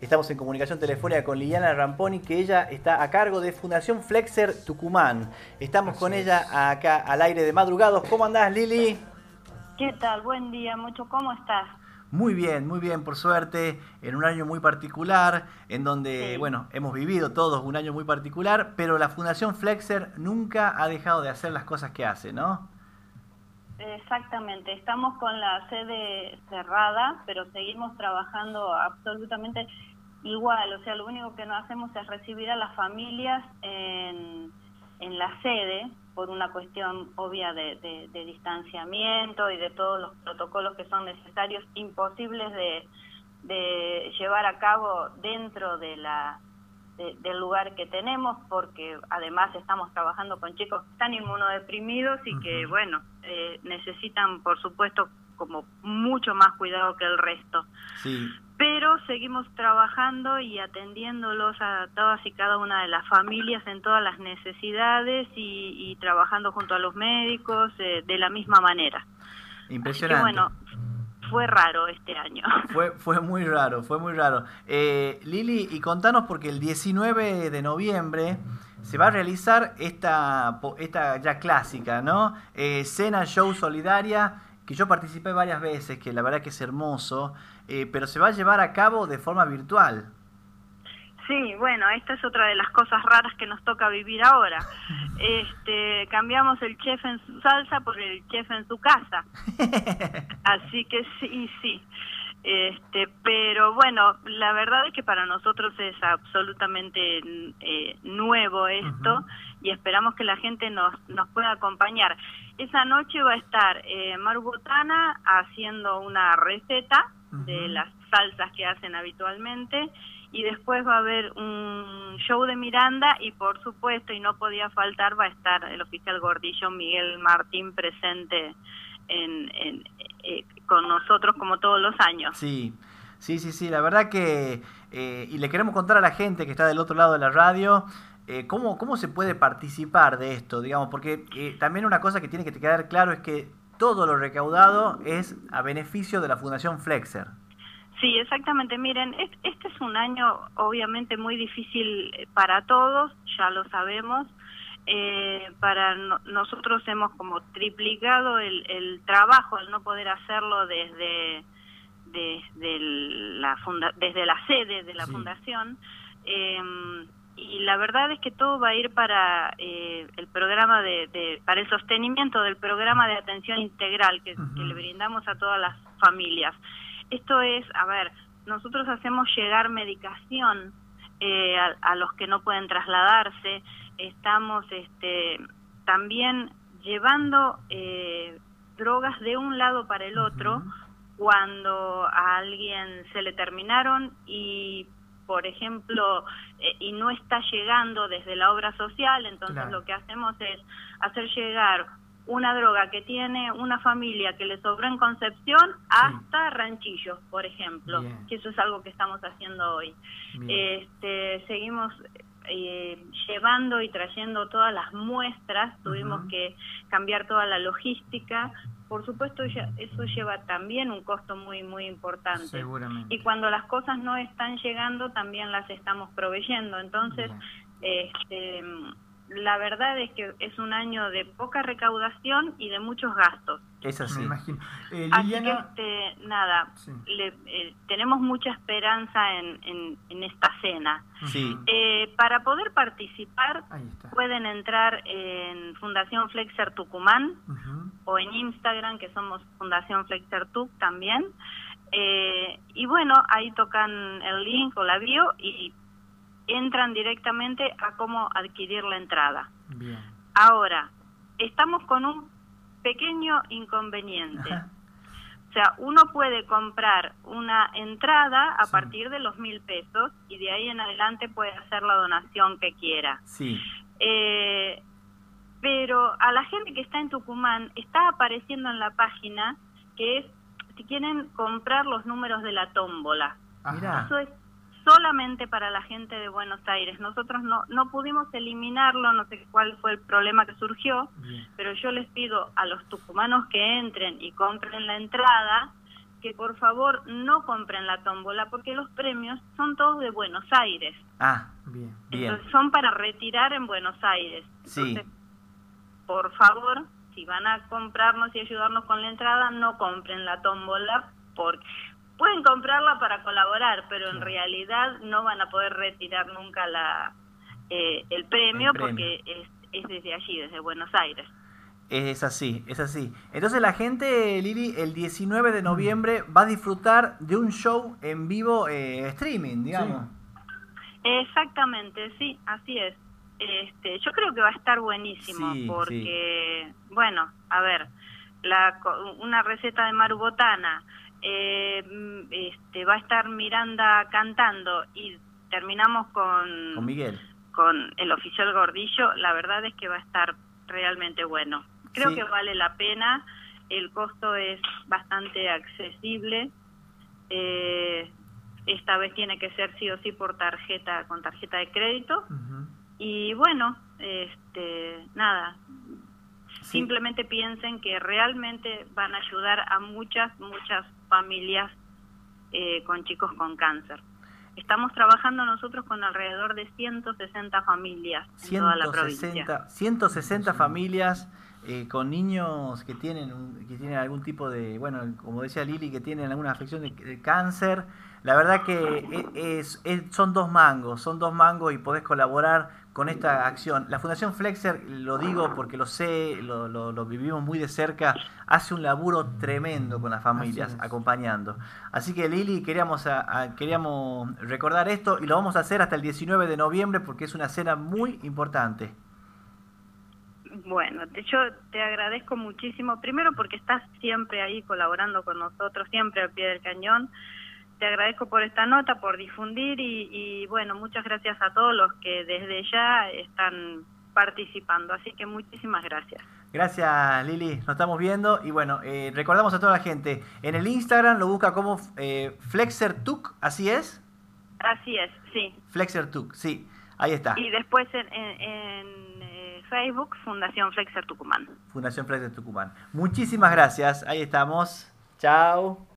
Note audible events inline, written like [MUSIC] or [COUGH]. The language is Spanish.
Estamos en comunicación telefónica con Liliana Ramponi, que ella está a cargo de Fundación Flexer Tucumán. Estamos con ella acá al aire de madrugados. ¿Cómo andás, Lili? ¿Qué tal? Buen día, mucho. ¿Cómo estás? Muy bien, muy bien, por suerte, en un año muy particular, en donde, bueno, hemos vivido todos un año muy particular, pero la Fundación Flexer nunca ha dejado de hacer las cosas que hace, ¿no? Exactamente, estamos con la sede cerrada, pero seguimos trabajando absolutamente igual, o sea, lo único que no hacemos es recibir a las familias en, en la sede por una cuestión obvia de, distanciamiento y de todos los protocolos que son necesarios, imposibles de, de llevar a cabo dentro de la del lugar que tenemos, porque además estamos trabajando con chicos que están inmunodeprimidos y que, bueno, eh, necesitan, por supuesto, como mucho más cuidado que el resto. Sí. Pero seguimos trabajando y atendiéndolos a todas y cada una de las familias en todas las necesidades y, trabajando junto a los médicos eh, de la misma manera. Impresionante. bueno, fue raro este año. [LAUGHS] Fue, fue muy raro, fue muy raro. Eh, Lili, y contanos porque el 19 de noviembre se va a realizar esta, esta ya clásica, ¿no? Eh, cena Show Solidaria, que yo participé varias veces, que la verdad que es hermoso, eh, pero se va a llevar a cabo de forma virtual. Sí, bueno, esta es otra de las cosas raras que nos toca vivir ahora. [LAUGHS] Este, cambiamos el chef en su salsa por el chef en su casa. [LAUGHS] Así que sí, sí. Este, pero bueno, la verdad es que para nosotros es absolutamente eh, nuevo esto y esperamos que la gente nos, nos pueda acompañar. Esa noche va a estar eh, Maru Botana haciendo una receta de las salsas que hacen habitualmente y después va a haber un show de Miranda y por supuesto, y no podía faltar, va a estar el oficial gordillo Miguel Martín presente en, eh, con nosotros como todos los años. Sí, sí, sí, sí, la verdad que, eh, y le queremos contar a la gente que está del otro lado de la radio, eh, ¿cómo, ¿cómo se puede participar de esto? Digamos, porque también una cosa que tiene que quedar claro es que todo lo recaudado es a beneficio de la Fundación Flexer. Sí, exactamente. Miren, este es un año obviamente muy difícil eh, para todos, ya lo sabemos. Eh, para nosotros hemos como triplicado el, trabajo al no poder hacerlo desde desde la desde la sede de la fundación em, y la verdad es que todo va a ir para eh, el programa de, para el sostenimiento del programa de atención integral que le brindamos a todas las familias esto es, a ver, nosotros hacemos llegar medicación eh, a, los que no pueden trasladarse, estamos este, también llevando eh, drogas de un lado para el otro cuando a alguien se le terminaron y por ejemplo, eh, y no está llegando desde la obra social, entonces lo que hacemos es hacer llegar una droga que tiene una familia que le sobró en Concepción hasta Ranchillos, por ejemplo, que eso es algo que estamos haciendo hoy. Este, seguimos eh, llevando y trayendo todas las muestras, tuvimos que cambiar toda la logística. Por supuesto, eso lleva también un costo muy, muy importante. Y cuando las cosas no están llegando, también las estamos proveyendo. Entonces, este la verdad es que es un año de poca recaudación y de muchos gastos. Es así. Me imagino. Eh, así que, este, nada, eh, tenemos mucha esperanza en, en, esta cena. Sí. Eh, para poder participar, pueden entrar en Fundación Flexer Tucumán o en Instagram, que somos Fundación Flexer Tuc también. y bueno, ahí tocan el link o la bio y entran directamente a cómo adquirir la entrada. Ahora, estamos con un pequeño inconveniente. O sea, uno puede comprar una entrada a partir de los mil pesos y de ahí en adelante puede hacer la donación que quiera. Sí. Eh, pero a la gente que está en Tucumán está apareciendo en la página que es si quieren comprar los números de la tómbola. Eso es solamente para la gente de Buenos Aires. Nosotros no, no pudimos eliminarlo, no sé cuál fue el problema que surgió, pero yo les pido a los tucumanos que entren y compren la entrada que por favor no compren la tómbola porque los premios son todos de Buenos Aires. Ah, bien, bien. son para retirar en Buenos Aires. sí. Por favor, si van a comprarnos y ayudarnos con la entrada, no compren la tómbola porque pueden comprarla para colaborar, pero en realidad no van a poder retirar nunca la eh, el, premio porque es, es desde allí, desde Buenos Aires. Es así, es así. Entonces la gente, Lili, el 19 de noviembre va a disfrutar de un show en vivo eh, streaming, digamos. Exactamente, sí, así es. Este, yo creo que va a estar buenísimo porque, bueno, a ver, la, una receta de marubotana, eh, este, va a estar Miranda cantando y terminamos con, con Miguel, con el oficial Gordillo. La verdad es que va a estar realmente bueno. Creo que vale la pena, el costo es bastante accesible. Eh, esta vez tiene que ser sí o sí por tarjeta, con tarjeta de crédito. Y bueno, este, nada, simplemente piensen que realmente van a ayudar a muchas, muchas familias eh, con chicos con cáncer. Estamos trabajando nosotros con alrededor de 160 familias en toda la provincia. 160 familias eh, con niños que tienen, que tienen algún tipo de, bueno, como decía Lili, que tienen alguna afección de, cáncer. La verdad que e, es, son dos mangos, son dos mangos y podés colaborar con esta acción. La Fundación Flexer, lo digo porque lo sé, lo, lo, vivimos muy de cerca, hace un laburo tremendo con las familias, acompañando. Así que Lili, queríamos, queríamos recordar esto y lo vamos a hacer hasta el 19 de noviembre porque es una cena muy importante. Bueno, yo te agradezco muchísimo, primero porque estás siempre ahí colaborando con nosotros, siempre al pie del cañón. Te agradezco por esta nota, por difundir y, bueno, muchas gracias a todos los que desde ya están participando. Así que muchísimas gracias. Gracias Lili, nos estamos viendo y bueno, eh, recordamos a toda la gente, en el Instagram lo busca como eh, FlexerTuc, ¿así es? Así es, sí. FlexerTuc, sí, ahí está. Y después en Facebook, Fundación Flexer Tucumán. Fundación Flexer Tucumán. Muchísimas gracias. Ahí estamos. Chao.